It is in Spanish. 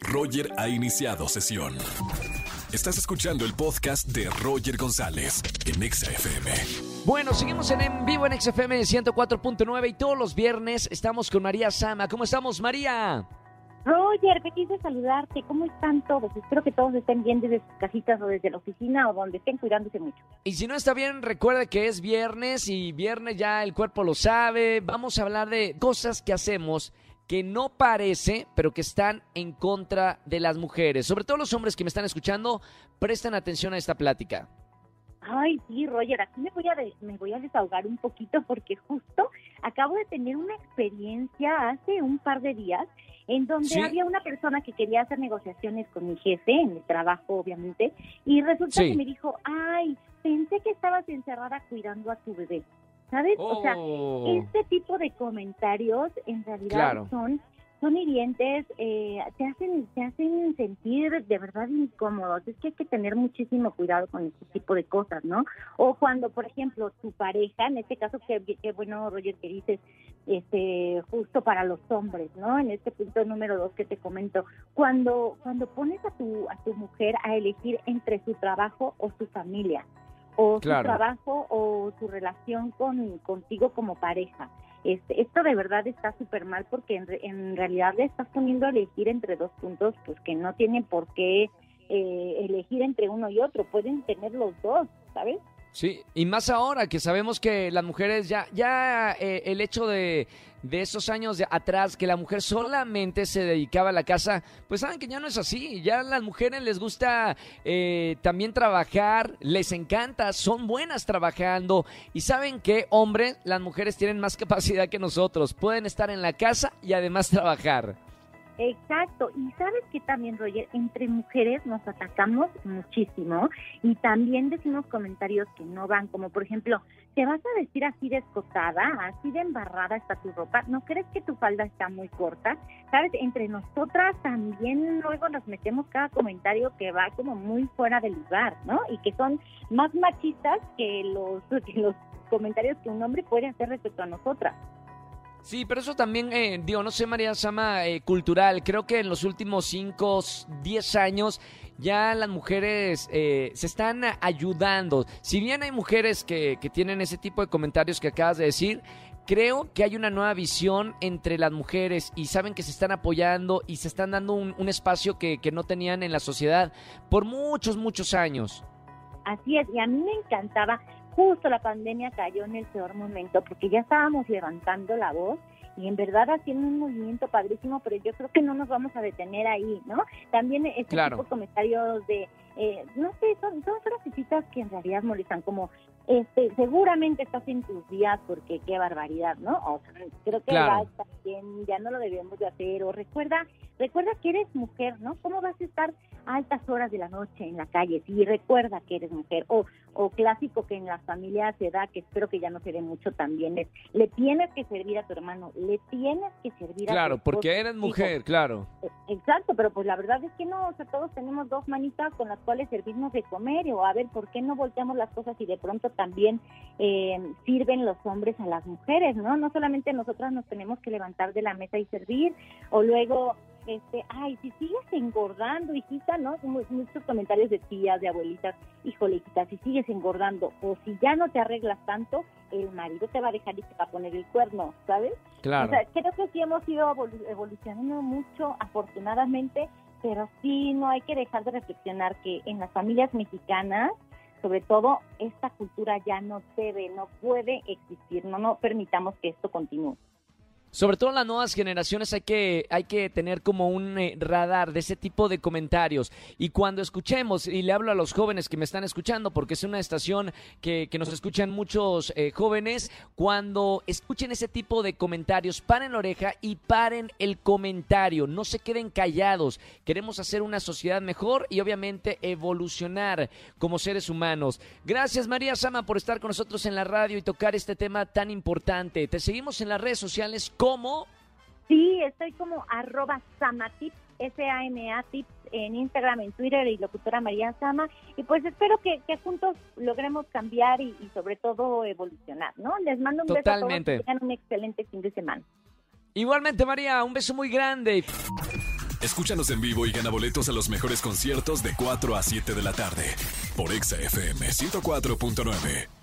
Roger ha iniciado sesión. Estás escuchando el podcast de Roger González en Exa FM. Bueno, seguimos en, en vivo en XFM 104.9 y todos los viernes estamos con María Sama. ¿Cómo estamos, María? Roger, te quise saludarte. ¿Cómo están todos? Espero que todos estén bien desde sus casitas o desde la oficina o donde estén cuidándose mucho. Y si no está bien, recuerda que es viernes y viernes ya el cuerpo lo sabe. Vamos a hablar de cosas que hacemos que no parece, pero que están en contra de las mujeres. Sobre todo los hombres que me están escuchando, presten atención a esta plática. Ay, sí, Roger, aquí me voy a de- me voy a desahogar un poquito porque justo acabo de tener una experiencia hace un par de días en donde Sí. había una persona que quería hacer negociaciones con mi jefe en el trabajo, obviamente, y resulta Sí. que me dijo, "Ay, pensé que estabas encerrada cuidando a tu bebé." ¿Sabes? O sea, Oh, este tipo de comentarios en realidad Claro. son son hirientes, eh, te hacen te hacen sentir de verdad incómodos. Es que hay que tener muchísimo cuidado con este tipo de cosas, ¿no? O cuando, por ejemplo, tu pareja, en este caso, que, que bueno, Roger, que dices, este, justo para los hombres, ¿no? En este punto número dos que te comento, cuando cuando pones a tu a tu mujer a elegir entre su trabajo o su familia, o Claro. su trabajo o su relación con contigo como pareja. Este, esto de verdad está súper mal porque en, en realidad le estás poniendo a elegir entre dos puntos pues que no tienen por qué eh, elegir entre uno y otro, pueden tener los dos, ¿sabes? Sí, y más ahora que sabemos que las mujeres ya, ya eh, el hecho de, de esos años de atrás, que la mujer solamente se dedicaba a la casa, pues saben que ya no es así, ya a las mujeres les gusta eh, también trabajar, les encanta, son buenas trabajando. Y saben que, hombre, las mujeres tienen más capacidad que nosotros, pueden estar en la casa y además trabajar. Exacto, y sabes que también, Roger, entre mujeres nos atacamos muchísimo y también decimos comentarios que no van, como por ejemplo, te vas a vestir así de escotada, así de embarrada está tu ropa, ¿no crees que tu falda está muy corta? Sabes, entre nosotras también luego nos metemos cada comentario que va como muy fuera del lugar, ¿no? Y que son más machistas que los, que los comentarios que un hombre puede hacer respecto a nosotras. Sí, pero eso también, eh, digo, no sé, María Sama, eh, cultural. Creo que en los últimos 5, 10 años ya las mujeres eh, se están ayudando. Si bien hay mujeres que, que tienen ese tipo de comentarios que acabas de decir, creo que hay una nueva visión entre las mujeres y saben que se están apoyando y se están dando un, un espacio que, que no tenían en la sociedad por muchos, muchos años. Así es, y a mí me encantaba, justo la pandemia cayó en el peor momento porque ya estábamos levantando la voz y en verdad haciendo un movimiento padrísimo, pero yo creo que no nos vamos a detener ahí, ¿no? También este Claro. tipo de comentarios de, eh, no sé, son, son frasecitas que en realidad molestan, como, este, seguramente estás en tus días porque qué barbaridad, ¿no? O sea, creo que Claro. ya bien, ya no lo debemos de hacer, o recuerda, recuerda que eres mujer, ¿no? ¿Cómo vas a estar a altas horas de la noche en la calle? Sí, recuerda que eres mujer, o, o clásico que en las familias se da, que espero que ya no se dé mucho también, es, le tienes que servir a tu hermano, le tienes que servir a Claro, tu porque esposo, eres hijo. mujer, claro. Exacto, pero pues la verdad es que no, o sea, todos tenemos dos manitas con las cuales servirnos de comer, o a ver, ¿por qué no volteamos las cosas y de pronto también eh, sirven los hombres a las mujeres, ¿no? No solamente nosotras nos tenemos que levantar de la mesa y servir, o luego, este, ay, si sigues engordando, hijita, ¿no? Mu- Muchos comentarios de tías, de abuelitas, híjole, hijita, si sigues engordando, o si ya no te arreglas tanto, el marido te va a dejar y te va a poner el cuerno, ¿sabes? Claro. O sea, creo que sí hemos ido evolu- evolucionando mucho, afortunadamente, pero sí no hay que dejar de reflexionar que en las familias mexicanas, sobre todo, esta cultura ya no debe, no puede existir. No, no permitamos que esto continúe. Sobre todo las nuevas generaciones hay que, hay que tener como un eh, radar de ese tipo de comentarios. Y cuando escuchemos, y le hablo a los jóvenes que me están escuchando, porque es una estación que, que nos escuchan muchos eh, jóvenes, cuando escuchen ese tipo de comentarios, paren la oreja y paren el comentario. No se queden callados. Queremos hacer una sociedad mejor y obviamente evolucionar como seres humanos. Gracias María Sama por estar con nosotros en la radio y tocar este tema tan importante. Te seguimos en las redes sociales como... Sí, estoy como arroba samatips, S-A-M-A tips en Instagram, en Twitter y locutora María Sama. Y pues espero que, que juntos logremos cambiar y, y sobre todo evolucionar, ¿no? Les mando un Totalmente. beso a todos y tengan un excelente fin de semana. Igualmente María, un beso muy grande. Escúchanos en vivo y gana boletos a los mejores conciertos de 4 a 7 de la tarde por Exa FM 104.9.